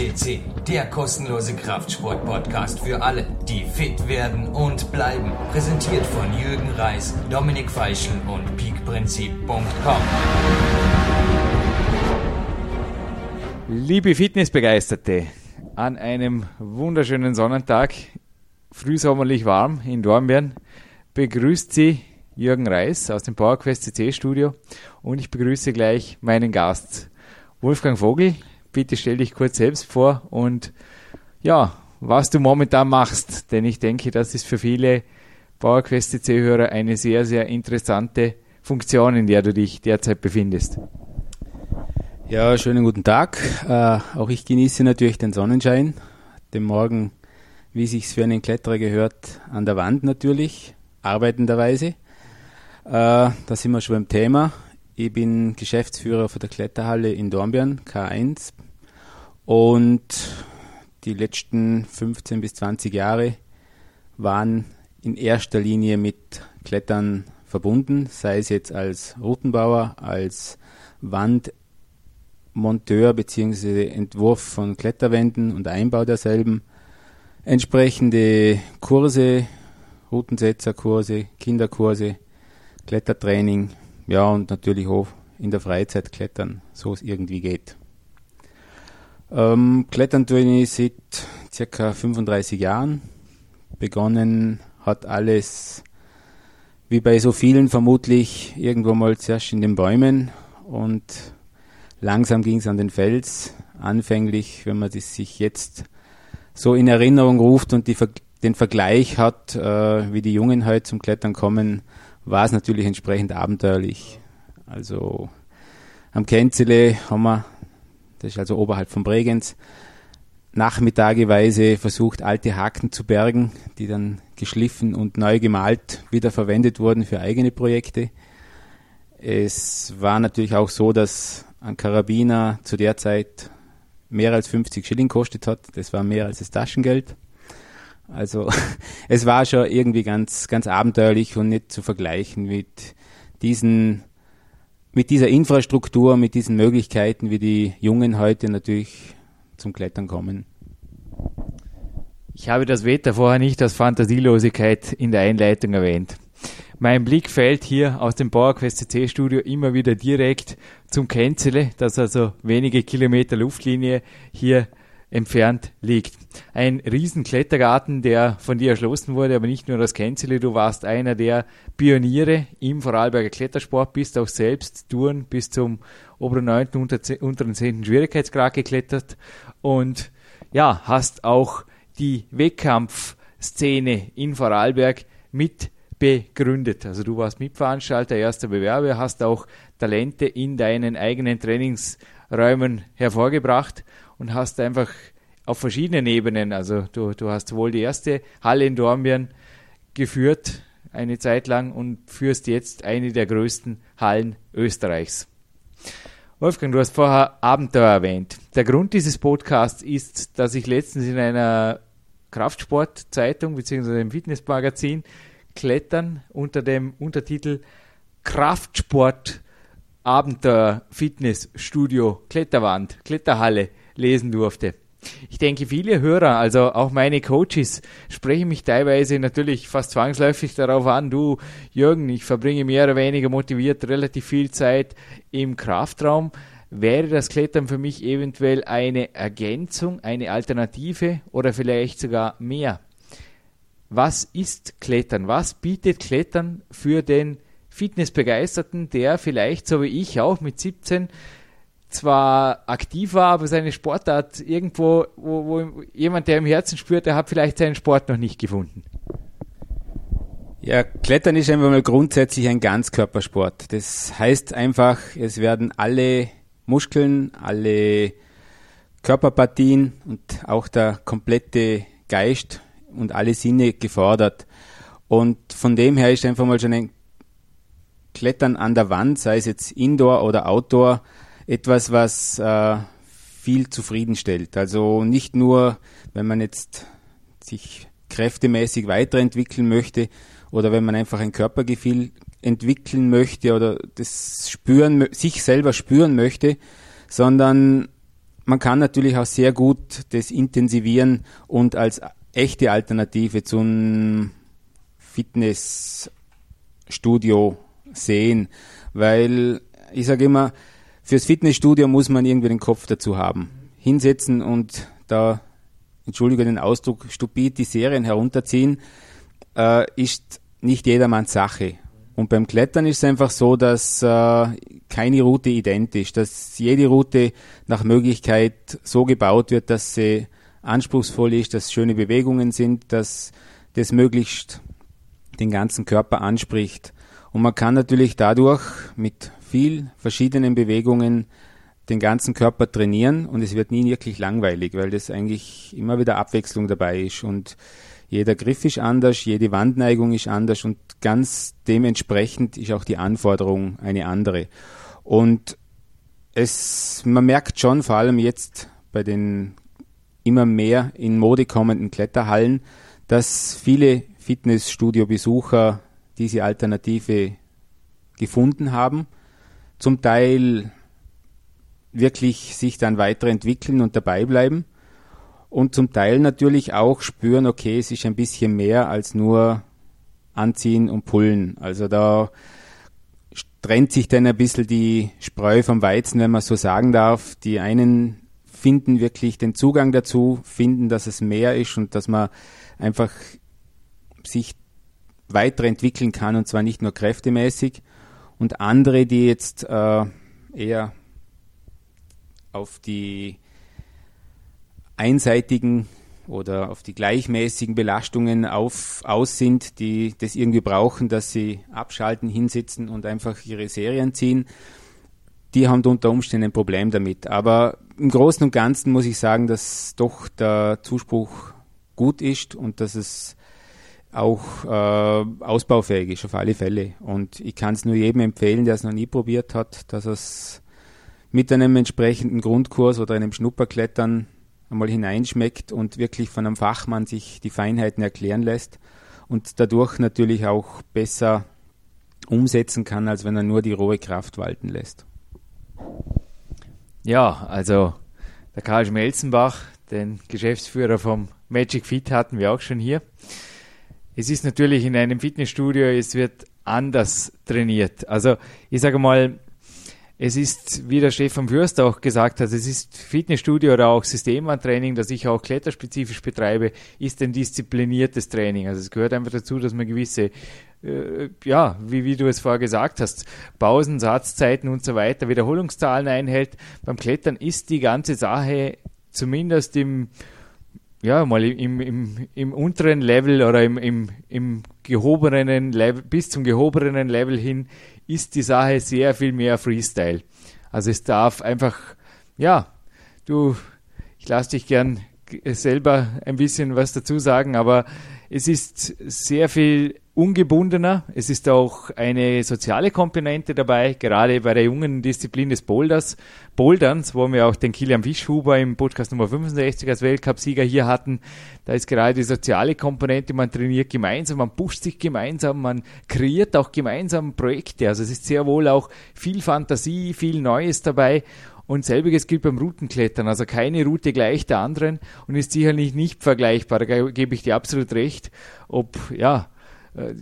FCC, der kostenlose Kraftsport-Podcast für alle, die fit werden und bleiben. Präsentiert von Jürgen Reis, Dominik Feischl und peakprinzip.com. Liebe Fitnessbegeisterte, an einem wunderschönen Sonnentag, frühsommerlich warm in Dornbirn, begrüßt Sie Jürgen Reis aus dem PowerQuest CC Studio und ich begrüße gleich meinen Gast, Wolfgang Vogel. Bitte stell dich kurz selbst vor und ja, was du momentan machst, denn ich denke, das ist für viele PowerQuest CC-Hörer eine sehr, sehr interessante Funktion, in der du dich derzeit befindest. Ja, schönen guten Tag. Äh, auch ich genieße natürlich den Sonnenschein, den Morgen, wie sich's für einen Kletterer gehört, an der Wand natürlich, arbeitenderweise. Äh, da sind wir schon beim Thema. Ich bin Geschäftsführer von der Kletterhalle in Dornbirn, K1. Und die letzten 15 bis 20 Jahre waren in erster Linie mit Klettern verbunden, sei es jetzt als Routenbauer, als Wand Monteur bzw. Entwurf von Kletterwänden und Einbau derselben, entsprechende Kurse, Routensetzerkurse, Kinderkurse, Klettertraining, ja und natürlich auch in der Freizeit klettern, so es irgendwie geht. Ähm, klettern tue ich seit circa 35 Jahren. Begonnen hat alles, wie bei so vielen vermutlich, irgendwo mal zuerst in den Bäumen und Langsam ging es an den Fels. Anfänglich, wenn man das sich jetzt so in Erinnerung ruft und die, den Vergleich hat, äh, wie die Jungen heute zum Klettern kommen, war es natürlich entsprechend abenteuerlich. Also am Kenzele haben wir, das ist also oberhalb von Bregenz, nachmittageweise versucht, alte Haken zu bergen, die dann geschliffen und neu gemalt wieder verwendet wurden für eigene Projekte. Es war natürlich auch so, dass ein Karabiner zu der Zeit mehr als 50 Schilling kostet hat. Das war mehr als das Taschengeld. Also es war schon irgendwie ganz, ganz abenteuerlich und nicht zu vergleichen mit diesen, mit dieser Infrastruktur, mit diesen Möglichkeiten, wie die Jungen heute natürlich zum Klettern kommen. Ich habe das Wetter vorher nicht als Fantasielosigkeit in der Einleitung erwähnt. Mein Blick fällt hier aus dem PowerQuest CC Studio immer wieder direkt zum Kenzele, das also wenige Kilometer Luftlinie hier entfernt liegt. Ein riesen Klettergarten, der von dir erschlossen wurde, aber nicht nur das Kenzele, du warst einer der Pioniere im Vorarlberger Klettersport, bist auch selbst Touren bis zum oberen 9., unter, unteren 10. Schwierigkeitsgrad geklettert und ja, hast auch die Wettkampfszene in Vorarlberg mit begründet. Also du warst Mitveranstalter, erster Bewerber, hast auch Talente in deinen eigenen Trainingsräumen hervorgebracht und hast einfach auf verschiedenen Ebenen, also du, du hast wohl die erste Halle in Dornbirn geführt, eine Zeit lang und führst jetzt eine der größten Hallen Österreichs. Wolfgang, du hast vorher Abenteuer erwähnt. Der Grund dieses Podcasts ist, dass ich letztens in einer Kraftsportzeitung bzw. im Fitnessmagazin Klettern unter dem Untertitel Kraftsport Abenteuer Fitnessstudio Kletterwand Kletterhalle lesen durfte. Ich denke, viele Hörer, also auch meine Coaches, sprechen mich teilweise natürlich fast zwangsläufig darauf an, du Jürgen, ich verbringe mehr oder weniger motiviert relativ viel Zeit im Kraftraum. Wäre das Klettern für mich eventuell eine Ergänzung, eine Alternative oder vielleicht sogar mehr? was ist Klettern? Was bietet Klettern für den Fitnessbegeisterten, der vielleicht, so wie ich auch mit 17, zwar aktiv war, aber seine Sportart irgendwo, wo, wo jemand, der im Herzen spürt, der hat vielleicht seinen Sport noch nicht gefunden. Ja, Klettern ist einfach mal grundsätzlich ein Ganzkörpersport. Das heißt einfach, es werden alle Muskeln, alle Körperpartien und auch der komplette Geist und alle Sinne gefordert. Und von dem her ist einfach mal schon ein Klettern an der Wand, sei es jetzt Indoor oder Outdoor, etwas, was äh, viel zufriedenstellt. Also nicht nur, wenn man jetzt sich kräftemäßig weiterentwickeln möchte oder wenn man einfach ein Körpergefühl entwickeln möchte oder das spüren, sich selber spüren möchte, sondern man kann natürlich auch sehr gut das intensivieren und als echte Alternative zum Fitnessstudio sehen, weil ich sage immer, fürs Fitnessstudio muss man irgendwie den Kopf dazu haben. Hinsetzen und da, entschuldige den Ausdruck, stupid die Serien herunterziehen, äh, ist nicht jedermanns Sache. Und beim Klettern ist es einfach so, dass äh, keine Route identisch, dass jede Route nach Möglichkeit so gebaut wird, dass sie anspruchsvoll ist, dass schöne Bewegungen sind, dass das möglichst den ganzen Körper anspricht. Und man kann natürlich dadurch mit viel verschiedenen Bewegungen den ganzen Körper trainieren und es wird nie wirklich langweilig, weil das eigentlich immer wieder Abwechslung dabei ist und jeder Griff ist anders, jede Wandneigung ist anders und ganz dementsprechend ist auch die Anforderung eine andere. Und es, man merkt schon, vor allem jetzt bei den immer mehr in Mode kommenden Kletterhallen, dass viele Fitnessstudio-Besucher diese Alternative gefunden haben, zum Teil wirklich sich dann weiterentwickeln und dabei bleiben und zum Teil natürlich auch spüren, okay, es ist ein bisschen mehr als nur anziehen und pullen. Also da trennt sich dann ein bisschen die Spreu vom Weizen, wenn man so sagen darf. Die einen finden wirklich den Zugang dazu, finden, dass es mehr ist und dass man einfach sich weiterentwickeln kann und zwar nicht nur kräftemäßig. Und andere, die jetzt äh, eher auf die einseitigen oder auf die gleichmäßigen Belastungen auf, aus sind, die das irgendwie brauchen, dass sie abschalten, hinsitzen und einfach ihre Serien ziehen, die haben unter Umständen ein Problem damit. Aber im Großen und Ganzen muss ich sagen, dass doch der Zuspruch gut ist und dass es auch äh, ausbaufähig ist auf alle Fälle. Und ich kann es nur jedem empfehlen, der es noch nie probiert hat, dass es mit einem entsprechenden Grundkurs oder einem Schnupperklettern einmal hineinschmeckt und wirklich von einem Fachmann sich die Feinheiten erklären lässt und dadurch natürlich auch besser umsetzen kann, als wenn er nur die rohe Kraft walten lässt. Ja, also der Karl Schmelzenbach, den Geschäftsführer vom Magic Fit hatten wir auch schon hier. Es ist natürlich in einem Fitnessstudio, es wird anders trainiert. Also ich sage mal, es ist, wie der Stefan Fürst auch gesagt hat, es ist Fitnessstudio oder auch Systemtraining, das ich auch kletterspezifisch betreibe, ist ein diszipliniertes Training. Also es gehört einfach dazu, dass man gewisse, äh, ja, wie, wie du es vorher gesagt hast, Pausen, Satzzeiten und so weiter, Wiederholungszahlen einhält. Beim Klettern ist die ganze Sache zumindest im, ja, mal im, im, im unteren Level oder im, im, im gehobenen Level, bis zum gehobenen Level hin ist die Sache sehr viel mehr Freestyle. Also es darf einfach, ja, du, ich lasse dich gern selber ein bisschen was dazu sagen, aber es ist sehr viel ungebundener. Es ist auch eine soziale Komponente dabei, gerade bei der jungen Disziplin des Boulders, Boulderns, wo wir auch den Kilian Fischhuber im Podcast Nummer 65 als Weltcupsieger hier hatten. Da ist gerade die soziale Komponente, man trainiert gemeinsam, man pusht sich gemeinsam, man kreiert auch gemeinsam Projekte. Also es ist sehr wohl auch viel Fantasie, viel Neues dabei. Und selbiges gilt beim Routenklettern. Also keine Route gleich der anderen und ist sicherlich nicht vergleichbar. Da gebe ich dir absolut recht. Ob, ja, äh,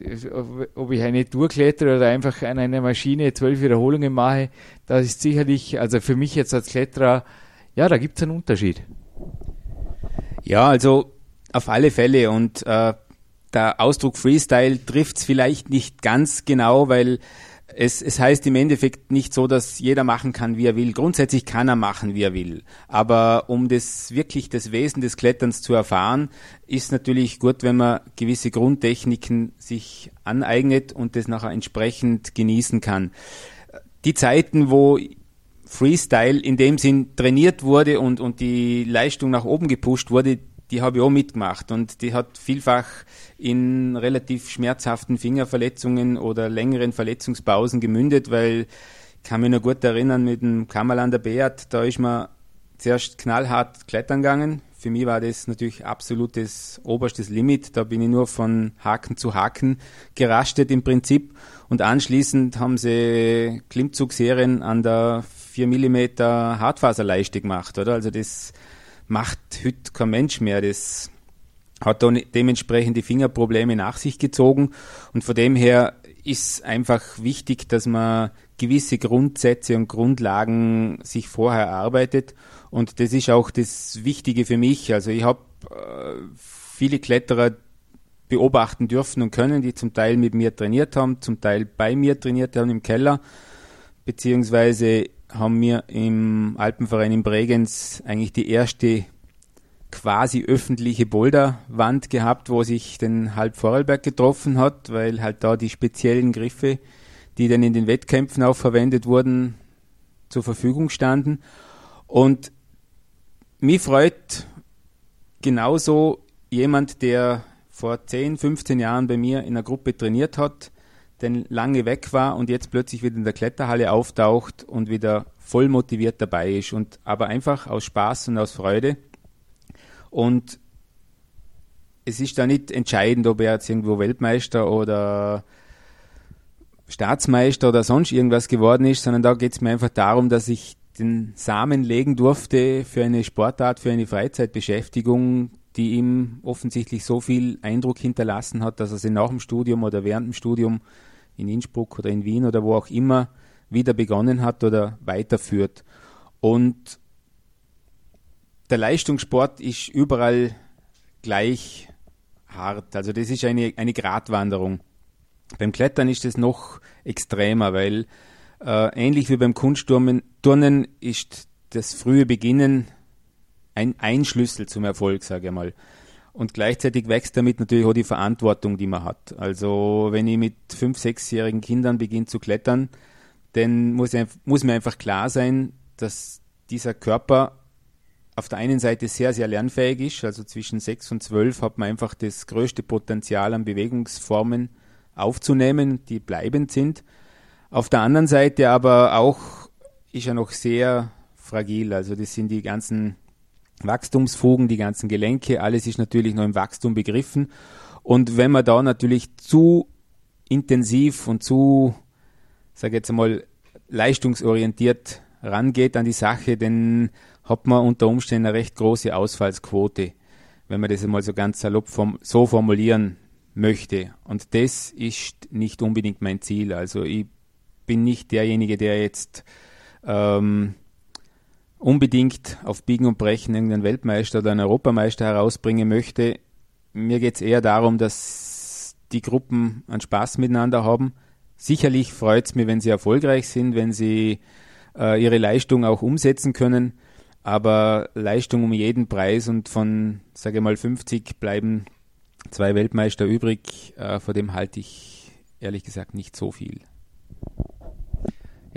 ob ich eine Tour klettere oder einfach an einer Maschine zwölf Wiederholungen mache, das ist sicherlich, also für mich jetzt als Kletterer, ja, da gibt es einen Unterschied. Ja, also auf alle Fälle und äh, der Ausdruck Freestyle trifft es vielleicht nicht ganz genau, weil es, es heißt im Endeffekt nicht so, dass jeder machen kann, wie er will. Grundsätzlich kann er machen, wie er will. Aber um das wirklich das Wesen des Kletterns zu erfahren, ist natürlich gut, wenn man gewisse Grundtechniken sich aneignet und das nachher entsprechend genießen kann. Die Zeiten, wo Freestyle in dem Sinn trainiert wurde und, und die Leistung nach oben gepusht wurde, die habe ich auch mitgemacht und die hat vielfach in relativ schmerzhaften Fingerverletzungen oder längeren Verletzungspausen gemündet, weil ich kann mich noch gut erinnern mit dem Kammerlander Beat, da ist man zuerst knallhart klettern gegangen. Für mich war das natürlich absolutes oberstes Limit. Da bin ich nur von Haken zu Haken gerastet im Prinzip. Und anschließend haben sie Klimmzugserien an der 4 mm Hartfaserleiste gemacht, oder? Also das macht heute kein Mensch mehr. Das hat dann dementsprechend die Fingerprobleme nach sich gezogen und von dem her ist einfach wichtig, dass man gewisse Grundsätze und Grundlagen sich vorher erarbeitet und das ist auch das Wichtige für mich. Also ich habe äh, viele Kletterer beobachten dürfen und können, die zum Teil mit mir trainiert haben, zum Teil bei mir trainiert haben im Keller, beziehungsweise haben wir im Alpenverein in Bregenz eigentlich die erste quasi öffentliche Boulderwand gehabt, wo sich den Halb Vorarlberg getroffen hat, weil halt da die speziellen Griffe, die dann in den Wettkämpfen auch verwendet wurden, zur Verfügung standen. Und mich freut genauso jemand, der vor 10, 15 Jahren bei mir in einer Gruppe trainiert hat, denn lange weg war und jetzt plötzlich wieder in der Kletterhalle auftaucht und wieder voll motiviert dabei ist und aber einfach aus Spaß und aus Freude. Und es ist da nicht entscheidend, ob er jetzt irgendwo Weltmeister oder Staatsmeister oder sonst irgendwas geworden ist, sondern da geht es mir einfach darum, dass ich den Samen legen durfte für eine Sportart, für eine Freizeitbeschäftigung, die ihm offensichtlich so viel Eindruck hinterlassen hat, dass er sie nach dem Studium oder während dem Studium in Innsbruck oder in Wien oder wo auch immer wieder begonnen hat oder weiterführt. Und der Leistungssport ist überall gleich hart. Also das ist eine, eine Gratwanderung. Beim Klettern ist es noch extremer, weil äh, ähnlich wie beim Kunstturnen ist das frühe Beginnen ein, ein Schlüssel zum Erfolg, sage ich mal. Und gleichzeitig wächst damit natürlich auch die Verantwortung, die man hat. Also wenn ich mit fünf, sechsjährigen Kindern beginne zu klettern, dann muss, muss mir einfach klar sein, dass dieser Körper auf der einen Seite sehr, sehr lernfähig ist. Also zwischen sechs und zwölf hat man einfach das größte Potenzial an Bewegungsformen aufzunehmen, die bleibend sind. Auf der anderen Seite aber auch ist er noch sehr fragil. Also das sind die ganzen Wachstumsfugen, die ganzen Gelenke, alles ist natürlich noch im Wachstum begriffen. Und wenn man da natürlich zu intensiv und zu, sage jetzt einmal, leistungsorientiert rangeht an die Sache, dann hat man unter Umständen eine recht große Ausfallsquote, wenn man das einmal so ganz salopp form so formulieren möchte. Und das ist nicht unbedingt mein Ziel. Also ich bin nicht derjenige, der jetzt ähm, unbedingt auf Biegen und Brechen irgendeinen Weltmeister oder einen Europameister herausbringen möchte. Mir geht es eher darum, dass die Gruppen einen Spaß miteinander haben. Sicherlich freut es mich, wenn sie erfolgreich sind, wenn sie äh, ihre Leistung auch umsetzen können. Aber Leistung um jeden Preis und von, sage ich mal, 50 bleiben zwei Weltmeister übrig. Äh, vor dem halte ich ehrlich gesagt nicht so viel.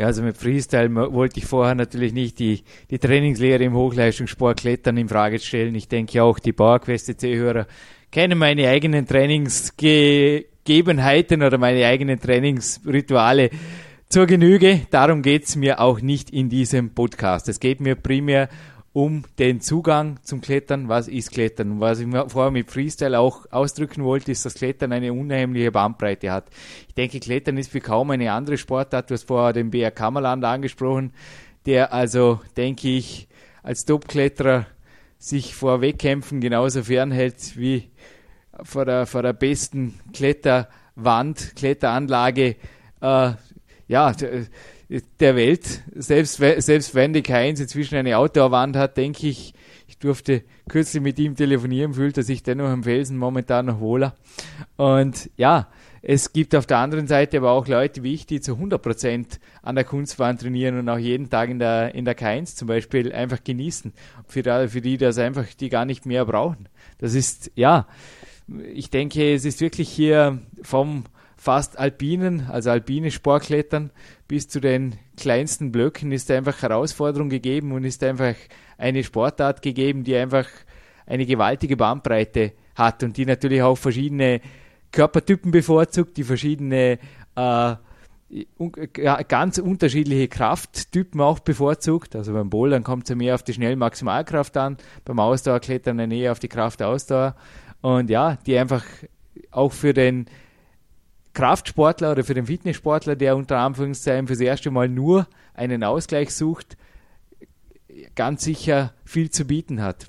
Ja, also mit Freestyle wollte ich vorher natürlich nicht die, die Trainingslehre im Hochleistungssport Klettern in Frage stellen. Ich denke auch, die PowerQuest C-Hörer kennen meine eigenen Trainingsgegebenheiten oder meine eigenen Trainingsrituale zur Genüge. Darum geht's mir auch nicht in diesem Podcast. Es geht mir primär um den Zugang zum Klettern. Was ist Klettern? Was ich vorher mit Freestyle auch ausdrücken wollte, ist, dass Klettern eine unheimliche Bandbreite hat. Ich denke, Klettern ist wie kaum eine andere Sportart. Du hast vorher den BR Kammerland angesprochen, der also, denke ich, als Top-Kletterer sich vor Wettkämpfen genauso fernhält wie vor der, vor der besten Kletterwand, Kletteranlage. Äh, ja, der Welt. Selbst, selbst wenn die Keins inzwischen eine Outdoor-Wand hat, denke ich, ich durfte kürzlich mit ihm telefonieren, fühlt er sich dennoch am Felsen momentan noch wohler. Und ja, es gibt auf der anderen Seite aber auch Leute wie ich, die zu 100% an der Kunstwand trainieren und auch jeden Tag in der, in der K1 zum Beispiel einfach genießen. Für, die, für die das einfach, die gar nicht mehr brauchen. Das ist, ja, ich denke, es ist wirklich hier vom fast alpinen, also alpine Sportklettern bis zu den kleinsten Blöcken ist einfach Herausforderung gegeben und ist einfach eine Sportart gegeben, die einfach eine gewaltige Bandbreite hat und die natürlich auch verschiedene Körpertypen bevorzugt, die verschiedene äh, ganz unterschiedliche Krafttypen auch bevorzugt. Also beim Bouldern kommt es ja mehr auf die Schnell-Maximalkraft an, beim Ausdauerklettern näher auf die Kraft-Ausdauer. Und ja, die einfach auch für den Kraftsportler oder für den Fitnesssportler, der unter Anführungszeichen fürs erste Mal nur einen Ausgleich sucht, ganz sicher viel zu bieten hat.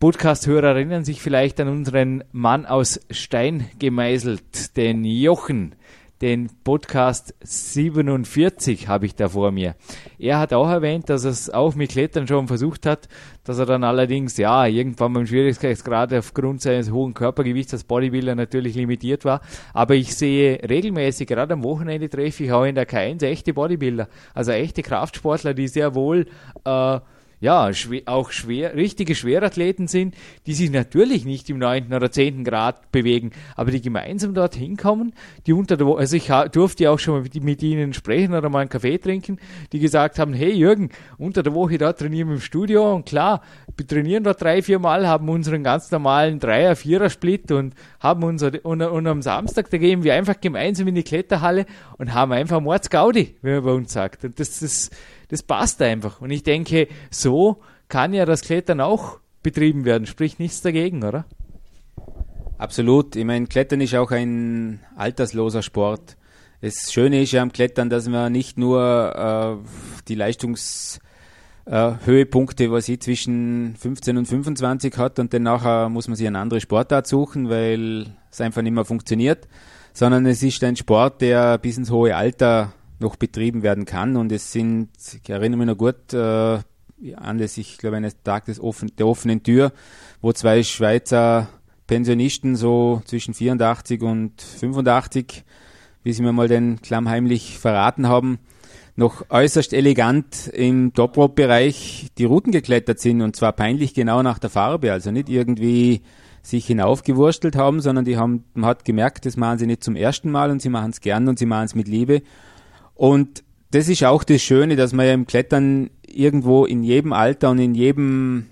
Podcast-Hörer erinnern sich vielleicht an unseren Mann aus Stein gemeißelt, den Jochen, den Podcast 47 habe ich da vor mir. Er hat auch erwähnt, dass er es auch mit Klettern schon versucht hat, dass er dann allerdings, ja, irgendwann beim Schwierigkeitsgrad aufgrund seines hohen Körpergewichts als Bodybuilder natürlich limitiert war. Aber ich sehe regelmäßig, gerade am Wochenende treffe ich auch in der K1 echte Bodybuilder, also echte Kraftsportler, die sehr wohl äh, ja, schwer, auch schwer, richtige Schwerathleten sind, die sich natürlich nicht im neunten oder zehnten Grad bewegen, aber die gemeinsam dorthin kommen, die unter der Woche, also ich durfte ja auch schon mit, mit, ihnen sprechen oder mal einen Kaffee trinken, die gesagt haben, hey Jürgen, unter der Woche da trainieren wir im Studio und klar, trainieren dort drei, vier Mal, haben unseren ganz normalen Dreier, Vierer Split und haben unser, und, und am Samstag, da gehen wir einfach gemeinsam in die Kletterhalle und haben einfach Mordsgaudi, wie man bei uns sagt. Und das, das, das passt einfach. Und ich denke, so kann ja das Klettern auch betrieben werden. Spricht nichts dagegen, oder? Absolut. Ich meine, Klettern ist auch ein altersloser Sport. Das Schöne ist ja am Klettern, dass man nicht nur äh, die Leistungshöhepunkte, äh, was sie zwischen 15 und 25 hat und dann nachher muss man sich eine andere Sportart suchen, weil es einfach nicht mehr funktioniert, sondern es ist ein Sport, der bis ins hohe Alter noch betrieben werden kann. Und es sind, ich erinnere mich noch gut, äh, anlässlich, ich glaube, eines Tages offen, der offenen Tür, wo zwei Schweizer Pensionisten so zwischen 84 und 85, wie sie mir mal den klammheimlich verraten haben, noch äußerst elegant im Top-Rope-Bereich die Routen geklettert sind und zwar peinlich genau nach der Farbe, also nicht irgendwie sich hinaufgewurstelt haben, sondern die haben, man hat gemerkt, das machen sie nicht zum ersten Mal und sie machen es gern und sie machen es mit Liebe und das ist auch das Schöne, dass man ja im Klettern irgendwo in jedem Alter und in jedem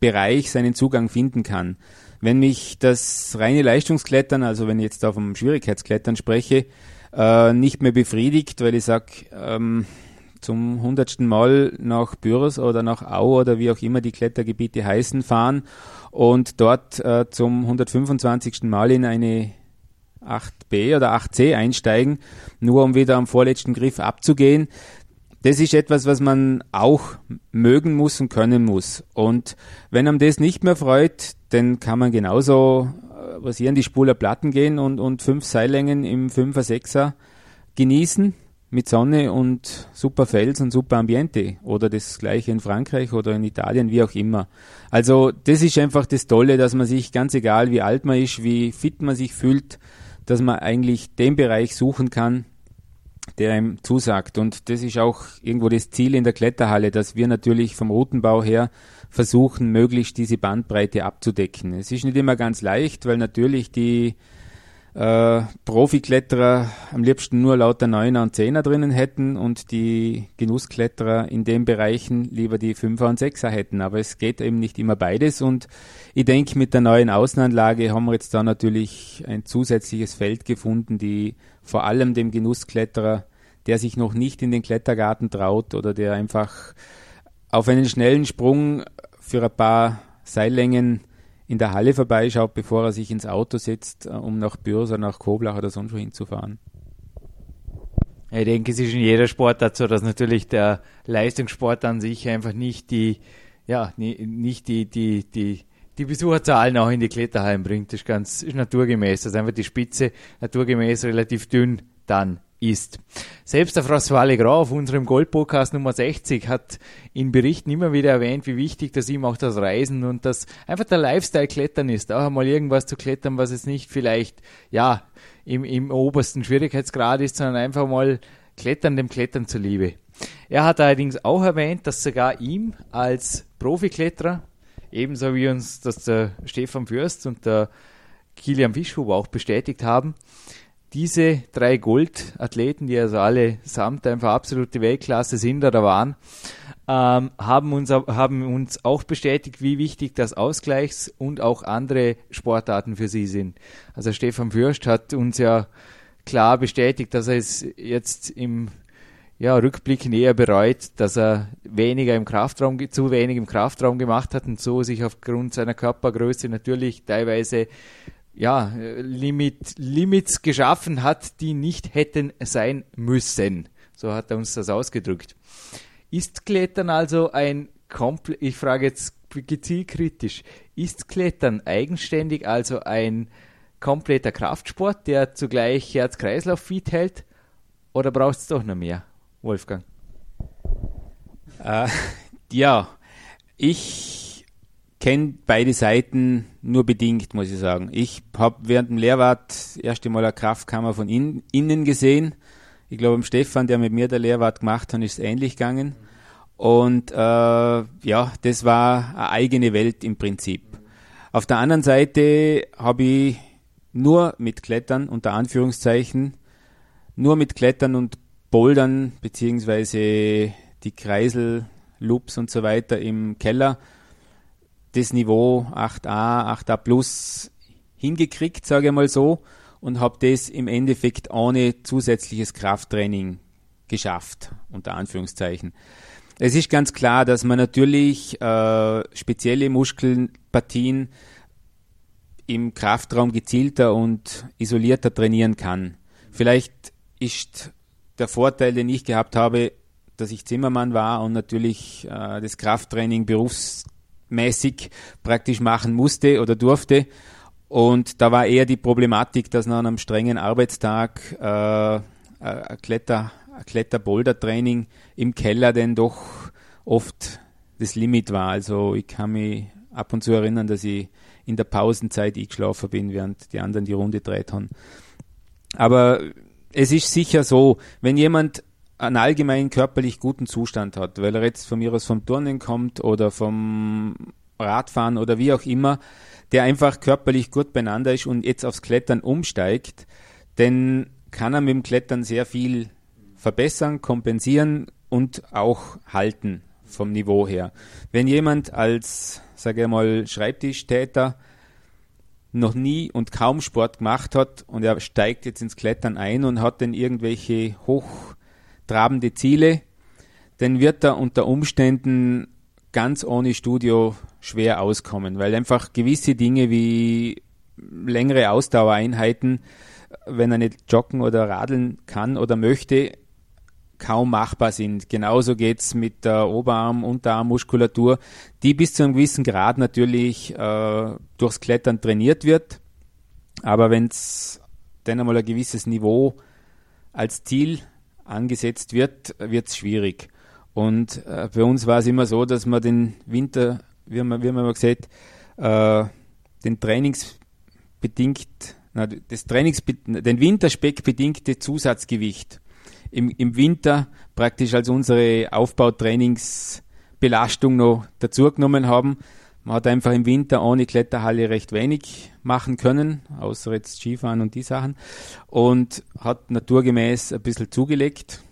Bereich seinen Zugang finden kann. Wenn mich das reine Leistungsklettern, also wenn ich jetzt auf dem Schwierigkeitsklettern spreche, äh, nicht mehr befriedigt, weil ich sage, ähm, zum hundertsten Mal nach Büros oder nach Au oder wie auch immer die Klettergebiete heißen fahren und dort äh, zum 125. Mal in eine 8b oder 8c einsteigen, nur um wieder am vorletzten Griff abzugehen. Das ist etwas, was man auch mögen muss und können muss. Und wenn einem das nicht mehr freut, dann kann man genauso was hier in die Spuler Platten gehen und, und fünf Seillängen im 5er, 6er genießen mit Sonne und super Fels und super Ambiente oder das gleiche in Frankreich oder in Italien, wie auch immer. Also das ist einfach das Tolle, dass man sich ganz egal wie alt man ist, wie fit man sich fühlt, dass man eigentlich den Bereich suchen kann, der ihm zusagt. Und das ist auch irgendwo das Ziel in der Kletterhalle, dass wir natürlich vom Routenbau her versuchen, möglichst diese Bandbreite abzudecken. Es ist nicht immer ganz leicht, weil natürlich die äh, Profikletterer am liebsten nur lauter Neuner und Zehner drinnen hätten und die Genusskletterer in den Bereichen lieber die Fünfer und Sechser hätten. Aber es geht eben nicht immer beides und ich denke, mit der neuen Außenanlage haben wir jetzt da natürlich ein zusätzliches Feld gefunden, die vor allem dem Genusskletterer, der sich noch nicht in den Klettergarten traut oder der einfach auf einen schnellen Sprung für ein paar Seillängen in der Halle vorbeischaut, bevor er sich ins Auto setzt, äh, um nach Bürsa, nach Koblach oder sonst wo hinzufahren. Ich denke, es ist in jeder Sportart so, dass natürlich der Leistungssport an sich einfach nicht die, ja, nicht die, die, die, die Besucherzahlen auch in die Kletterhallen bringt. Das ist ganz ist naturgemäß, dass einfach die Spitze naturgemäß relativ dünn dann ist. Selbst der François Legrand auf unserem Gold-Podcast Nummer 60 hat in Berichten immer wieder erwähnt, wie wichtig das ihm auch das Reisen und das einfach der Lifestyle-Klettern ist. Auch einmal irgendwas zu klettern, was jetzt nicht vielleicht, ja, im, im obersten Schwierigkeitsgrad ist, sondern einfach mal Klettern dem Klettern zuliebe. Er hat allerdings auch erwähnt, dass sogar ihm als Profikletterer, ebenso wie uns das der Stefan Fürst und der Kilian Fischhuber auch bestätigt haben, diese drei Goldathleten, die also alle samt einfach absolute Weltklasse sind oder waren, ähm, haben, uns, haben uns auch bestätigt, wie wichtig das Ausgleichs- und auch andere Sportarten für sie sind. Also Stefan Fürst hat uns ja klar bestätigt, dass er es jetzt im ja, Rückblick näher bereut, dass er weniger im Kraftraum, zu wenig im Kraftraum gemacht hat und so sich aufgrund seiner Körpergröße natürlich teilweise ja, Limit, Limits geschaffen hat, die nicht hätten sein müssen. So hat er uns das ausgedrückt. Ist Klettern also ein komplett, ich frage jetzt gezielt kritisch, ist Klettern eigenständig also ein kompletter Kraftsport, der zugleich Herz-Kreislauf-fit hält? Oder braucht es doch noch mehr, Wolfgang? Äh, ja, ich kenne beide Seiten nur bedingt, muss ich sagen. Ich habe während dem Lehrwart das erste Mal eine Kraftkammer von in, innen gesehen. Ich glaube, im Stefan, der mit mir der Lehrwart gemacht hat, ist es ähnlich gegangen. Und äh, ja, das war eine eigene Welt im Prinzip. Auf der anderen Seite habe ich nur mit Klettern, unter Anführungszeichen, nur mit Klettern und Bouldern, beziehungsweise die Kreisel, Loops und so weiter im Keller, das Niveau 8a, 8a plus hingekriegt, sage ich mal so, und habe das im Endeffekt ohne zusätzliches Krafttraining geschafft, unter Anführungszeichen. Es ist ganz klar, dass man natürlich äh, spezielle Muskelpartien im Kraftraum gezielter und isolierter trainieren kann. Vielleicht ist der Vorteil, den ich gehabt habe, dass ich Zimmermann war und natürlich äh, das Krafttraining berufsmäßig praktisch machen musste oder durfte. Und da war eher die Problematik, dass nach einem strengen Arbeitstag äh, ein Kletter Kletterboulder-Training im Keller denn doch oft das Limit war. Also ich kann mich ab und zu erinnern, dass ich in der Pausenzeit eingeschlafen bin, während die anderen die Runde dreht haben. Aber es ist sicher so, wenn jemand einen allgemein körperlich guten Zustand hat, weil er jetzt von mir aus vom Turnen kommt oder vom Radfahren oder wie auch immer, der einfach körperlich gut beieinander ist und jetzt aufs Klettern umsteigt, dann kann er mit dem Klettern sehr viel verbessern, kompensieren und auch halten vom Niveau her. Wenn jemand als, sage ich mal, Schreibtischtäter noch nie und kaum Sport gemacht hat und er steigt jetzt ins Klettern ein und hat dann irgendwelche hochtrabende Ziele, dann wird er unter Umständen ganz ohne Studio schwer auskommen, weil einfach gewisse Dinge wie längere Ausdauereinheiten, wenn er nicht joggen oder radeln kann oder möchte, kaum machbar sind. Genauso geht es mit der Oberarm-, Unterarmmuskulatur, die bis zu einem gewissen Grad natürlich äh, durchs Klettern trainiert wird. Aber wenn es dann einmal ein gewisses Niveau als Ziel angesetzt wird, wird es schwierig. Und äh, bei uns war es immer so, dass man den Winter, wie haben wir, wie haben wir gesagt, äh, den trainingsbedingt, na, das Trainings, den Winterspeck bedingte Zusatzgewicht im, im Winter praktisch als unsere Aufbautrainingsbelastung noch dazugenommen haben. Man hat einfach im Winter ohne Kletterhalle recht wenig machen können, außer jetzt Skifahren und die Sachen. Und hat naturgemäß ein bisschen zugelegt.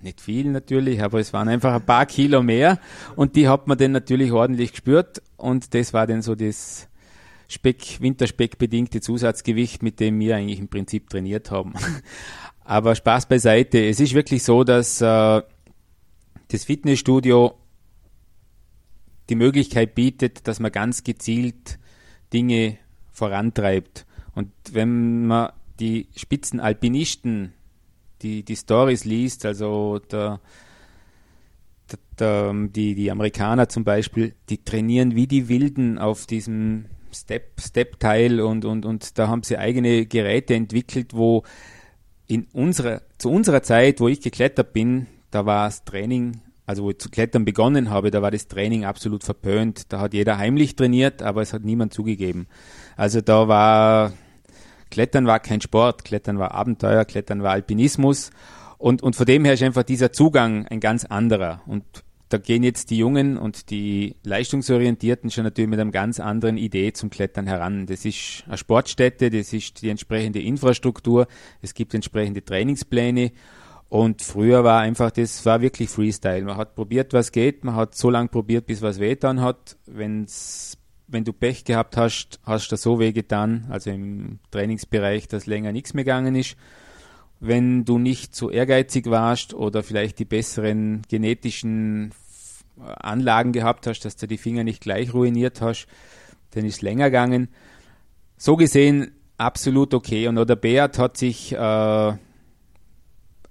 Nicht viel natürlich, aber es waren einfach ein paar Kilo mehr. Und die hat man dann natürlich ordentlich gespürt. Und das war dann so das Speck, Winterspeck bedingte Zusatzgewicht, mit dem wir eigentlich im Prinzip trainiert haben. Aber Spaß beiseite. Es ist wirklich so, dass äh, das Fitnessstudio die Möglichkeit bietet, dass man ganz gezielt Dinge vorantreibt. Und wenn man die Spitzenalpinisten, die, die Stories liest, also der, der, der, die, die Amerikaner zum Beispiel, die trainieren wie die Wilden auf diesem Step, Step-Teil und, und, und da haben sie eigene Geräte entwickelt, wo in unserer, zu unserer Zeit, wo ich geklettert bin, da war das Training, also wo ich zu klettern begonnen habe, da war das Training absolut verpönt. Da hat jeder heimlich trainiert, aber es hat niemand zugegeben. Also da war, Klettern war kein Sport, Klettern war Abenteuer, Klettern war Alpinismus. Und, und von dem her ist einfach dieser Zugang ein ganz anderer. Und da gehen jetzt die Jungen und die Leistungsorientierten schon natürlich mit einer ganz anderen Idee zum Klettern heran. Das ist eine Sportstätte, das ist die entsprechende Infrastruktur, es gibt entsprechende Trainingspläne und früher war einfach, das war wirklich Freestyle. Man hat probiert, was geht, man hat so lange probiert, bis was wehtan hat. Wenn's, wenn du Pech gehabt hast, hast du so weh getan, also im Trainingsbereich, dass länger nichts mehr gegangen ist wenn du nicht so ehrgeizig warst oder vielleicht die besseren genetischen Anlagen gehabt hast, dass du die Finger nicht gleich ruiniert hast, dann ist länger gegangen. so gesehen absolut okay. Und der Beat hat sich äh,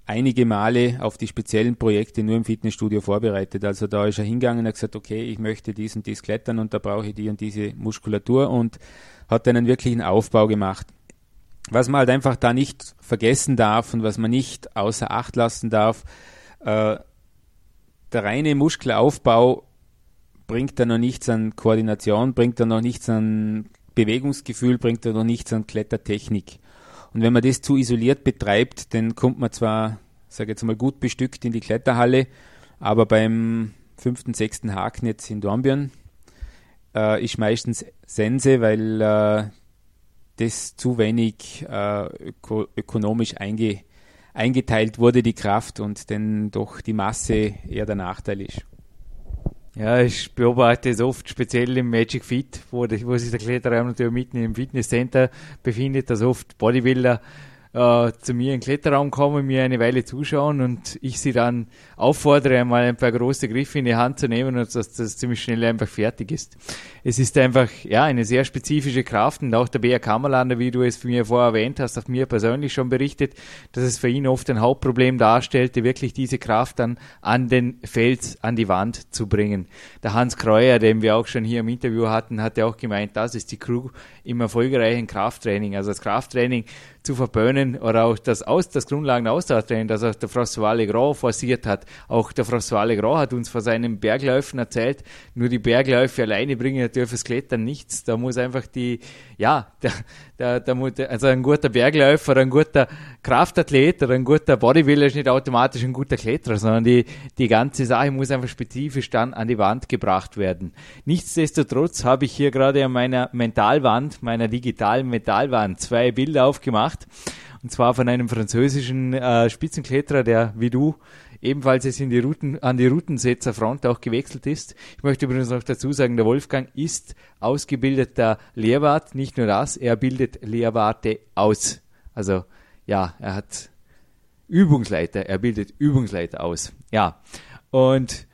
einige Male auf die speziellen Projekte nur im Fitnessstudio vorbereitet. Also da ist er hingegangen und hat gesagt, okay, ich möchte dies und dies klettern und da brauche ich die und diese Muskulatur und hat einen wirklichen Aufbau gemacht. Was man halt einfach da nicht vergessen darf und was man nicht außer Acht lassen darf, äh, der reine Muskelaufbau bringt da noch nichts an Koordination, bringt da noch nichts an Bewegungsgefühl, bringt da noch nichts an Klettertechnik. Und wenn man das zu isoliert betreibt, dann kommt man zwar, sage jetzt mal, gut bestückt in die Kletterhalle, aber beim fünften, sechsten Haken jetzt in Dornbirn äh, ist meistens Sense, weil äh, das zu wenig äh, öko ökonomisch einge eingeteilt wurde, die Kraft, und dann doch die Masse eher der Nachteil ist. Ja, ich beobachte es oft, speziell im Magic Fit, wo, wo sich der Kletterraum natürlich mitten im Fitnesscenter befindet, dass oft Bodybuilder äh, zu mir in den Kletterraum kommen, mir eine Weile zuschauen und ich sie dann auffordere, einmal ein paar große Griffe in die Hand zu nehmen und dass das ziemlich schnell einfach fertig ist. Es ist einfach ja eine sehr spezifische Kraft und auch der Bär Kammerlander, wie du es für mir vorher erwähnt hast, hat mir persönlich schon berichtet, dass es für ihn oft ein Hauptproblem darstellte, wirklich diese Kraft dann an den Fels, an die Wand zu bringen. Der Hans Kreuer, den wir auch schon hier im Interview hatten, hatte auch gemeint, das ist die Crew im erfolgreichen Krafttraining. Also das Krafttraining zu verböhnen oder auch das, Aus, das Grundlagen-Ausdauertraining, das auch der François Legrand forciert hat. Auch der François Legrand hat uns vor seinen Bergläufen erzählt, nur die Bergläufe alleine bringen natürlich fürs Klettern nichts. Da muss einfach die, ja, der, der, der also ein guter Bergläufer, ein guter Kraftathlet oder ein guter Bodybuilder ist nicht automatisch ein guter Kletterer, sondern die, die ganze Sache muss einfach spezifisch dann an die Wand gebracht werden. Nichtsdestotrotz habe ich hier gerade an meiner Mentalwand, meiner digitalen Mentalwand, zwei Bilder aufgemacht. Und zwar von einem französischen äh, Spitzenkletterer, der wie du ebenfalls jetzt in die Routen, an die Routensetzerfront auch gewechselt ist. Ich möchte übrigens noch dazu sagen, der Wolfgang ist ausgebildeter Lehrwart. Nicht nur das, er bildet Lehrwarte aus. Also ja, er hat Übungsleiter, er bildet Übungsleiter aus. Ja, und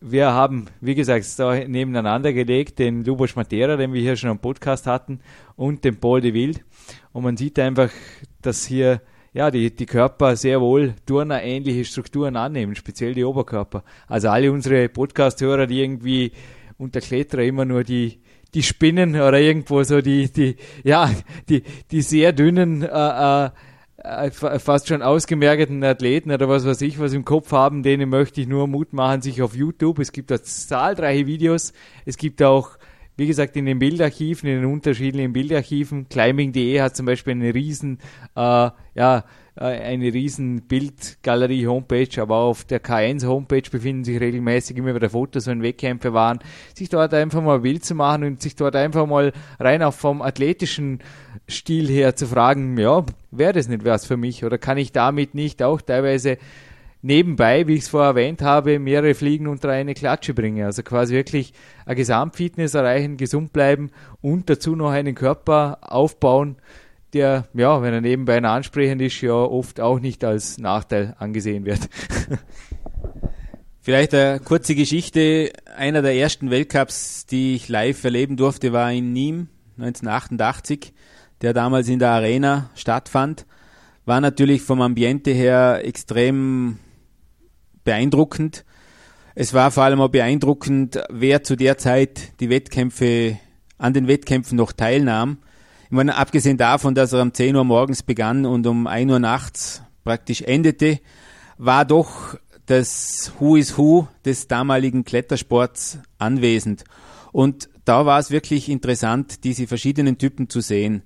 wir haben, wie gesagt, da nebeneinander gelegt den Lubos Matera, den wir hier schon am Podcast hatten, und den Paul de Wild. Und man sieht einfach, dass hier ja, die, die Körper sehr wohl Turner-ähnliche Strukturen annehmen, speziell die Oberkörper. Also alle unsere Podcast-Hörer, die irgendwie unter Kletterer immer nur die, die Spinnen oder irgendwo so die, die, ja, die, die sehr dünnen, äh, äh fast schon ausgemerkten Athleten oder was weiß ich, was im Kopf haben, denen möchte ich nur Mut machen, sich auf YouTube. Es gibt da zahlreiche Videos. Es gibt auch wie gesagt, in den Bildarchiven, in den unterschiedlichen Bildarchiven, climbing.de hat zum Beispiel eine riesen, äh, ja, äh, eine riesen Bildgalerie-Homepage, aber auf der K1-Homepage befinden sich regelmäßig immer wieder Fotos, wenn Wettkämpfe waren, sich dort einfach mal Bild zu machen und sich dort einfach mal rein auch vom athletischen Stil her zu fragen, ja, wäre das nicht was für mich oder kann ich damit nicht auch teilweise nebenbei, wie ich es vorher erwähnt habe, mehrere Fliegen unter eine Klatsche bringe. Also quasi wirklich eine Gesamtfitness erreichen, gesund bleiben und dazu noch einen Körper aufbauen, der, ja, wenn er nebenbei ansprechend ist, ja oft auch nicht als Nachteil angesehen wird. Vielleicht eine kurze Geschichte. Einer der ersten Weltcups, die ich live erleben durfte, war in Nîmes 1988, der damals in der Arena stattfand. War natürlich vom Ambiente her extrem beeindruckend. Es war vor allem auch beeindruckend, wer zu der Zeit die Wettkämpfe, an den Wettkämpfen noch teilnahm. Ich meine, abgesehen davon, dass er um 10 Uhr morgens begann und um 1 Uhr nachts praktisch endete, war doch das Who is Who des damaligen Klettersports anwesend. Und da war es wirklich interessant, diese verschiedenen Typen zu sehen.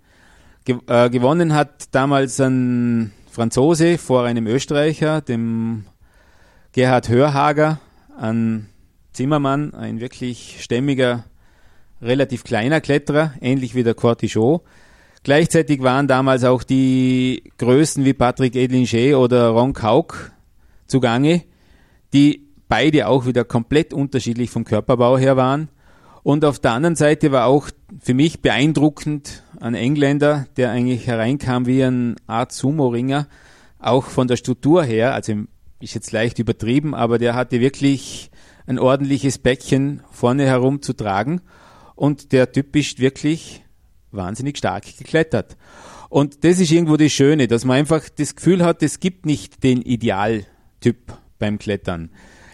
Ge äh, gewonnen hat damals ein Franzose vor einem Österreicher, dem Gerhard Hörhager, ein Zimmermann, ein wirklich stämmiger, relativ kleiner Kletterer, ähnlich wie der Cortichot. Gleichzeitig waren damals auch die Größen wie Patrick Edlinger oder Ron Kauk zugange, die beide auch wieder komplett unterschiedlich vom Körperbau her waren. Und auf der anderen Seite war auch für mich beeindruckend ein Engländer, der eigentlich hereinkam wie ein Art Sumo-Ringer, auch von der Struktur her, also im ist jetzt leicht übertrieben, aber der hatte wirklich ein ordentliches Päckchen vorne herum zu tragen und der Typ ist wirklich wahnsinnig stark geklettert. Und das ist irgendwo das Schöne, dass man einfach das Gefühl hat, es gibt nicht den Idealtyp beim Klettern.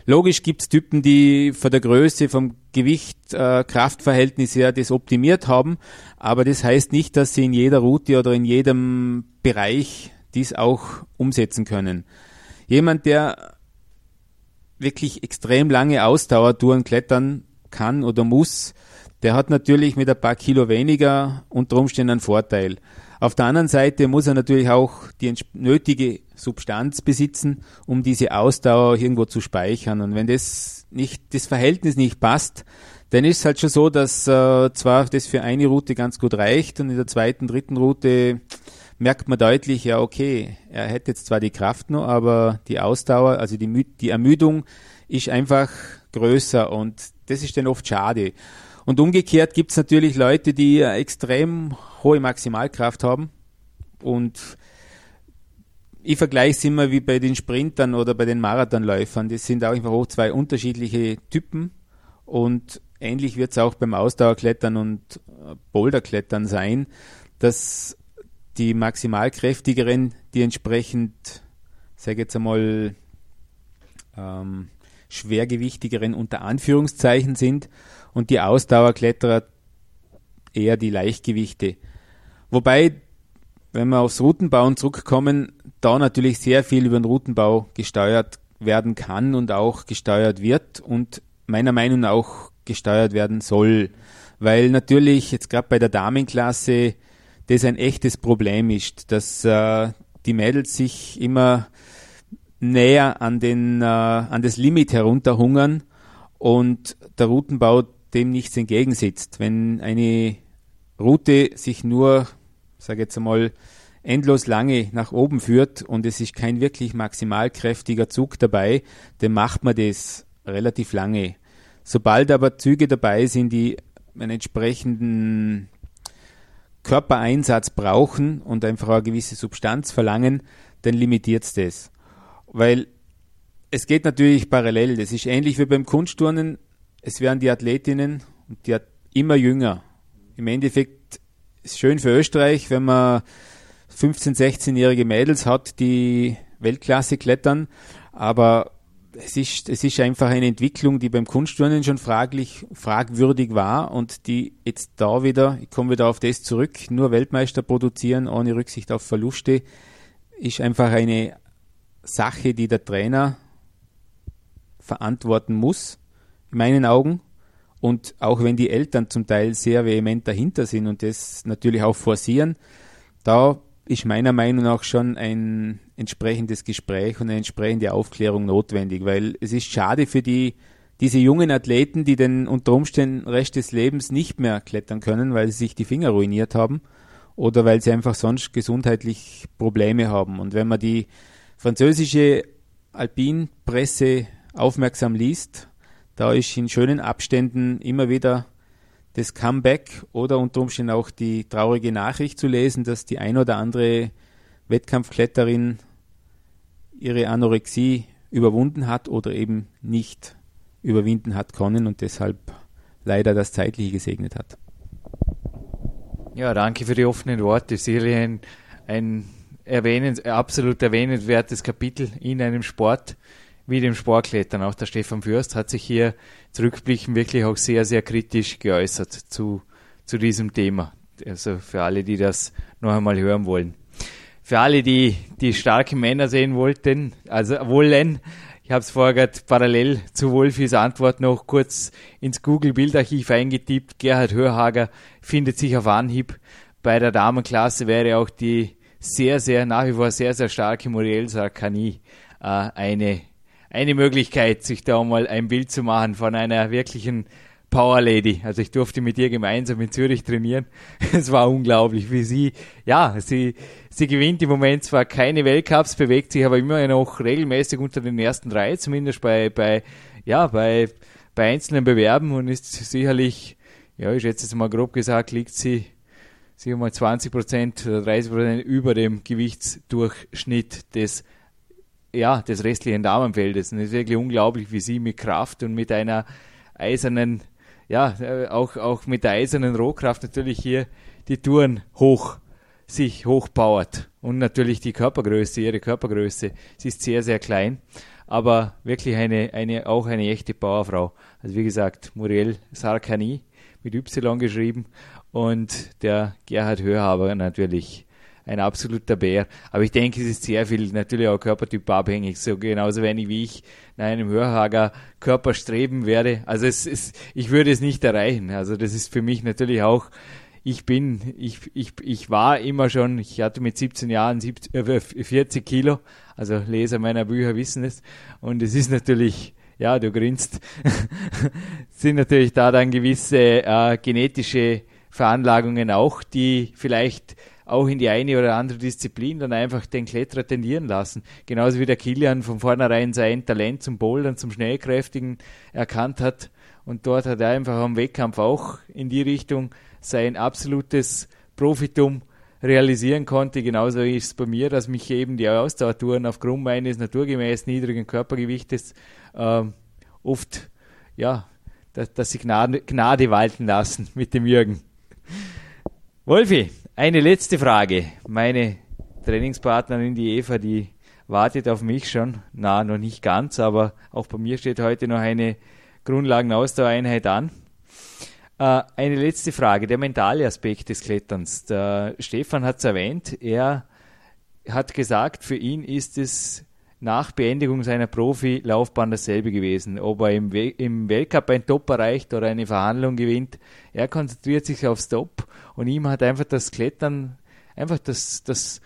Logisch gibt es Typen, die von der Größe, vom Gewicht, äh, Kraftverhältnis her das optimiert haben, aber das heißt nicht, dass sie in jeder Route oder in jedem Bereich dies auch umsetzen können. Jemand, der wirklich extrem lange Ausdauertouren klettern kann oder muss, der hat natürlich mit ein paar Kilo weniger unter Umständen einen Vorteil. Auf der anderen Seite muss er natürlich auch die nötige Substanz besitzen, um diese Ausdauer irgendwo zu speichern. Und wenn das nicht, das Verhältnis nicht passt, dann ist es halt schon so, dass äh, zwar das für eine Route ganz gut reicht und in der zweiten, dritten Route merkt man deutlich, ja okay, er hätte jetzt zwar die Kraft noch, aber die Ausdauer, also die, die Ermüdung ist einfach größer und das ist dann oft schade. Und umgekehrt gibt es natürlich Leute, die extrem hohe Maximalkraft haben. Und ich vergleiche es immer wie bei den Sprintern oder bei den Marathonläufern. Das sind auch einfach auch zwei unterschiedliche Typen. Und ähnlich wird es auch beim Ausdauerklettern und Boulderklettern sein, dass die maximalkräftigeren, die entsprechend, sage jetzt einmal, ähm, schwergewichtigeren unter Anführungszeichen sind und die Ausdauerkletterer eher die Leichtgewichte. Wobei, wenn wir aufs Routenbauen zurückkommen, da natürlich sehr viel über den Routenbau gesteuert werden kann und auch gesteuert wird und meiner Meinung nach auch gesteuert werden soll. Weil natürlich jetzt gerade bei der Damenklasse das ein echtes Problem ist, dass äh, die Mädels sich immer näher an, den, äh, an das Limit herunterhungern und der Routenbau dem nichts entgegensetzt. Wenn eine Route sich nur, sage jetzt einmal, endlos lange nach oben führt und es ist kein wirklich maximal kräftiger Zug dabei, dann macht man das relativ lange. Sobald aber Züge dabei sind, die einen entsprechenden Körpereinsatz brauchen und einfach eine gewisse Substanz verlangen, dann limitiert es das. Weil es geht natürlich parallel. Das ist ähnlich wie beim Kunstturnen es werden die Athletinnen und die immer jünger. Im Endeffekt ist schön für Österreich, wenn man 15-, 16-jährige Mädels hat, die Weltklasse klettern, aber es ist, es ist einfach eine Entwicklung, die beim Kunstturnen schon fraglich, fragwürdig war und die jetzt da wieder, ich komme wieder auf das zurück, nur Weltmeister produzieren ohne Rücksicht auf Verluste, ist einfach eine Sache, die der Trainer verantworten muss in meinen Augen. Und auch wenn die Eltern zum Teil sehr vehement dahinter sind und das natürlich auch forcieren, da ist meiner Meinung nach schon ein entsprechendes Gespräch und eine entsprechende Aufklärung notwendig, weil es ist schade für die, diese jungen Athleten, die den unter Umständen Rest des Lebens nicht mehr klettern können, weil sie sich die Finger ruiniert haben oder weil sie einfach sonst gesundheitlich Probleme haben. Und wenn man die französische Alpinpresse aufmerksam liest, da ist in schönen Abständen immer wieder das Comeback oder unter Umständen auch die traurige Nachricht zu lesen, dass die ein oder andere Wettkampfkletterin ihre Anorexie überwunden hat oder eben nicht überwinden hat können und deshalb leider das Zeitliche gesegnet hat. Ja, danke für die offenen Worte. Sicherlich ein, ein erwähnens, absolut erwähnenswertes Kapitel in einem Sport, wie dem Sportklettern. Auch der Stefan Fürst hat sich hier zurückblicken wirklich auch sehr, sehr kritisch geäußert zu, zu diesem Thema. Also für alle, die das noch einmal hören wollen. Für alle, die die starken Männer sehen wollten, also wollen, ich habe es vorher gerade parallel zu Wolfis Antwort noch kurz ins Google-Bildarchiv eingetippt. Gerhard Hörhager findet sich auf Anhieb. Bei der Damenklasse wäre auch die sehr, sehr, nach wie vor sehr, sehr starke Muriel Sarkani äh, eine eine Möglichkeit, sich da mal ein Bild zu machen von einer wirklichen Power Lady. Also ich durfte mit ihr gemeinsam in Zürich trainieren. Es war unglaublich, wie sie, ja, sie, sie gewinnt im Moment zwar keine Weltcups, bewegt sich aber immer noch regelmäßig unter den ersten drei, zumindest bei, bei, ja, bei, bei einzelnen Bewerben und ist sicherlich, ja, ich schätze jetzt mal grob gesagt, liegt sie, sicher mal 20 Prozent oder 30 Prozent über dem Gewichtsdurchschnitt des ja, des restlichen Damenfeldes. Und es ist wirklich unglaublich, wie sie mit Kraft und mit einer eisernen, ja, äh, auch, auch mit der eisernen Rohkraft natürlich hier die Touren hoch sich hochpowert. Und natürlich die Körpergröße, ihre Körpergröße. Sie ist sehr, sehr klein, aber wirklich eine, eine, auch eine echte Powerfrau. Also wie gesagt, Muriel Sarkani mit Y geschrieben und der Gerhard Hörhaber natürlich ein absoluter Bär. Aber ich denke, es ist sehr viel natürlich auch Körpertyp abhängig. So genauso wenig wie ich nach einem Hörhager Körper streben werde. Also es ist, ich würde es nicht erreichen. Also das ist für mich natürlich auch ich bin, ich, ich, ich war immer schon, ich hatte mit 17 Jahren 70, äh, 40 Kilo, also Leser meiner Bücher wissen es. Und es ist natürlich, ja, du grinst, sind natürlich da dann gewisse äh, genetische Veranlagungen auch, die vielleicht auch in die eine oder andere Disziplin dann einfach den Kletterer tendieren lassen. Genauso wie der Kilian von vornherein sein Talent zum Bouldern, zum Schnellkräftigen erkannt hat. Und dort hat er einfach am Wettkampf auch in die Richtung sein absolutes Profitum realisieren konnte. Genauso ist es bei mir, dass mich eben die Ausdauertouren aufgrund meines naturgemäß niedrigen Körpergewichtes äh, oft, ja, dass, dass sie Gnade, Gnade walten lassen mit dem Jürgen. Wolfi, eine letzte Frage. Meine Trainingspartnerin, die Eva, die wartet auf mich schon. Na, noch nicht ganz, aber auch bei mir steht heute noch eine Grundlagenausdauereinheit an. Äh, eine letzte Frage, der mentale Aspekt des Kletterns. Der Stefan hat es erwähnt, er hat gesagt, für ihn ist es nach Beendigung seiner Profilaufbahn dasselbe gewesen. Ob er im, We im Weltcup ein Top erreicht oder eine Verhandlung gewinnt, er konzentriert sich aufs Top und ihm hat einfach das Klettern, einfach das, das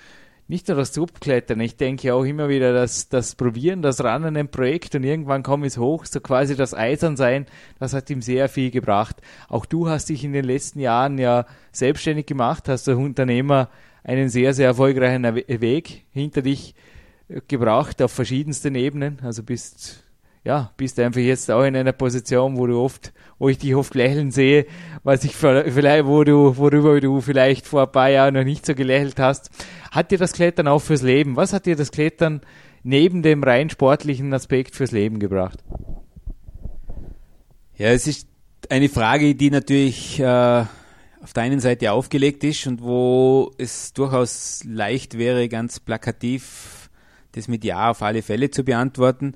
nicht nur das Subklettern, ich denke auch immer wieder das, das Probieren, das Ran an ein Projekt und irgendwann komme ich hoch, so quasi das Eisernsein, das hat ihm sehr viel gebracht. Auch du hast dich in den letzten Jahren ja selbstständig gemacht, hast als Unternehmer einen sehr, sehr erfolgreichen Weg hinter dich gebracht auf verschiedensten Ebenen, also bist ja, bist einfach jetzt auch in einer Position, wo du oft, wo ich dich oft lächeln sehe, was ich vielleicht, wo du, worüber du vielleicht vor ein paar Jahren noch nicht so gelächelt hast. Hat dir das Klettern auch fürs Leben? Was hat dir das Klettern neben dem rein sportlichen Aspekt fürs Leben gebracht? Ja, es ist eine Frage, die natürlich äh, auf der einen Seite aufgelegt ist und wo es durchaus leicht wäre, ganz plakativ das mit Ja auf alle Fälle zu beantworten.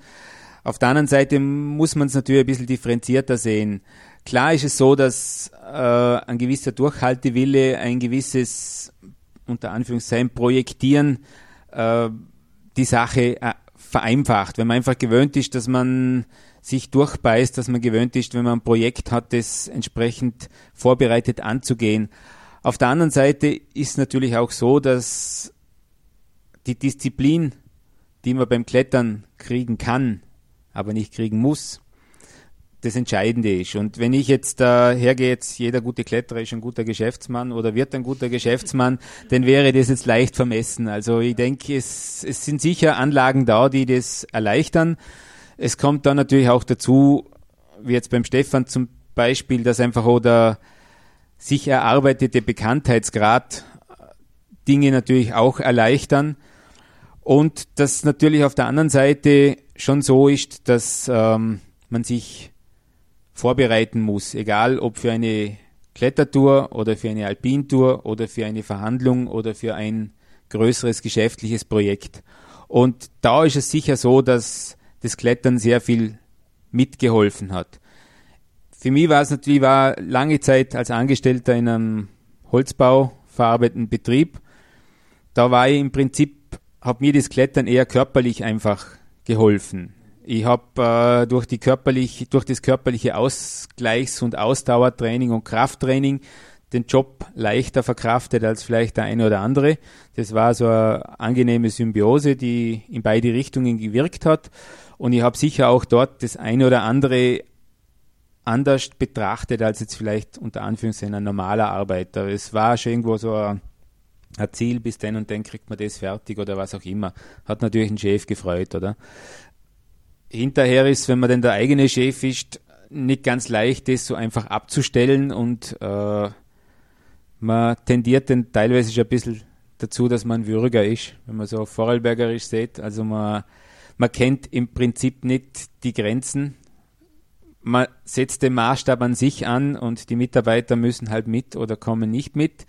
Auf der anderen Seite muss man es natürlich ein bisschen differenzierter sehen. Klar ist es so, dass äh, ein gewisser Durchhaltewille, ein gewisses, unter Anführungszeichen, Projektieren äh, die Sache äh, vereinfacht. Wenn man einfach gewöhnt ist, dass man sich durchbeißt, dass man gewöhnt ist, wenn man ein Projekt hat, das entsprechend vorbereitet anzugehen. Auf der anderen Seite ist natürlich auch so, dass die Disziplin, die man beim Klettern kriegen kann, aber nicht kriegen muss, das Entscheidende ist. Und wenn ich jetzt äh, hergehe, jetzt jeder gute Kletterer ist ein guter Geschäftsmann oder wird ein guter Geschäftsmann, dann wäre das jetzt leicht vermessen. Also ich denke, es, es sind sicher Anlagen da, die das erleichtern. Es kommt dann natürlich auch dazu, wie jetzt beim Stefan zum Beispiel, dass einfach oder sich erarbeitete Bekanntheitsgrad Dinge natürlich auch erleichtern. Und das natürlich auf der anderen Seite schon so ist, dass ähm, man sich vorbereiten muss, egal ob für eine Klettertour oder für eine Alpintour oder für eine Verhandlung oder für ein größeres geschäftliches Projekt. Und da ist es sicher so, dass das Klettern sehr viel mitgeholfen hat. Für mich war es natürlich war lange Zeit als Angestellter in einem Holzbau verarbeitenden Betrieb. Da war ich im Prinzip, hat mir das Klettern eher körperlich einfach geholfen. Ich habe äh, durch, die körperlich, durch das körperliche Ausgleichs- und Ausdauertraining und Krafttraining den Job leichter verkraftet als vielleicht der eine oder andere. Das war so eine angenehme Symbiose, die in beide Richtungen gewirkt hat. Und ich habe sicher auch dort das eine oder andere anders betrachtet als jetzt vielleicht unter Anführungszeichen ein normaler Arbeiter. Es war schon irgendwo so ein ein Ziel, bis dann und dann kriegt man das fertig oder was auch immer. Hat natürlich ein Chef gefreut, oder? Hinterher ist, wenn man denn der eigene Chef ist, nicht ganz leicht, das so einfach abzustellen und äh, man tendiert dann teilweise schon ein bisschen dazu, dass man Würger ist, wenn man so vorarlbergerisch sieht. Also man, man kennt im Prinzip nicht die Grenzen. man setzt den Maßstab an sich an und die Mitarbeiter müssen halt mit oder kommen nicht mit.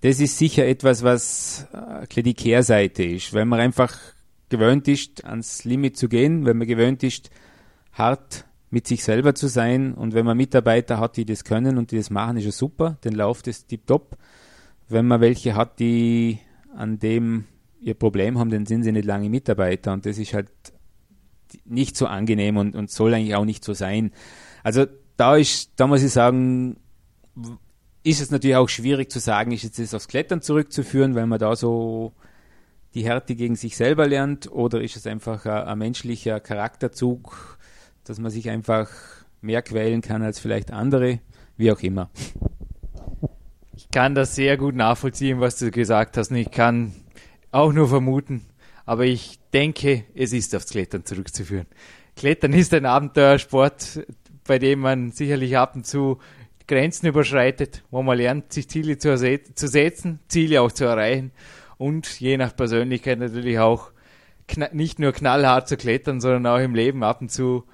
Das ist sicher etwas, was äh, die Kehrseite ist, weil man einfach gewöhnt ist, ans Limit zu gehen, wenn man gewöhnt ist, hart mit sich selber zu sein und wenn man Mitarbeiter hat, die das können und die das machen, ist ja super, dann läuft es tipptopp. Wenn man welche hat, die an dem ihr Problem haben, dann sind sie nicht lange Mitarbeiter und das ist halt nicht so angenehm und, und soll eigentlich auch nicht so sein. Also da ist, da muss ich sagen, ist es natürlich auch schwierig zu sagen, ist jetzt das aufs Klettern zurückzuführen, weil man da so die Härte gegen sich selber lernt oder ist es einfach ein, ein menschlicher Charakterzug, dass man sich einfach mehr quälen kann als vielleicht andere, wie auch immer. Ich kann das sehr gut nachvollziehen, was du gesagt hast. Und ich kann auch nur vermuten, aber ich denke, es ist aufs Klettern zurückzuführen. Klettern ist ein Abenteuersport, bei dem man sicherlich ab und zu Grenzen überschreitet, wo man lernt, sich Ziele zu, zu setzen, Ziele auch zu erreichen und je nach Persönlichkeit natürlich auch nicht nur knallhart zu klettern, sondern auch im Leben ab und zu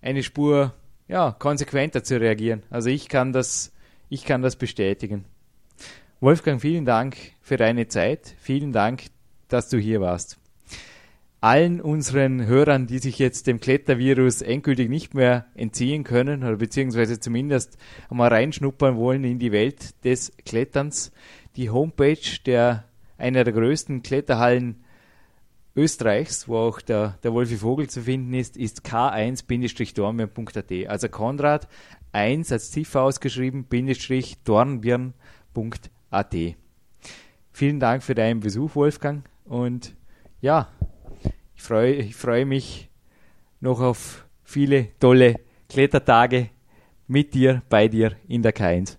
eine Spur ja, konsequenter zu reagieren. Also ich kann das, ich kann das bestätigen. Wolfgang, vielen Dank für deine Zeit. Vielen Dank, dass du hier warst allen unseren Hörern, die sich jetzt dem Klettervirus endgültig nicht mehr entziehen können oder beziehungsweise zumindest einmal reinschnuppern wollen in die Welt des Kletterns. Die Homepage der einer der größten Kletterhallen Österreichs, wo auch der, der Wolfi Vogel zu finden ist, ist k1-dornbirn.at. Also Konrad 1 als Ziffer ausgeschrieben, Bindestrich dornbirn.at. Vielen Dank für deinen Besuch, Wolfgang. Und ja, freue ich freue mich noch auf viele tolle Klettertage mit dir, bei dir in der K1.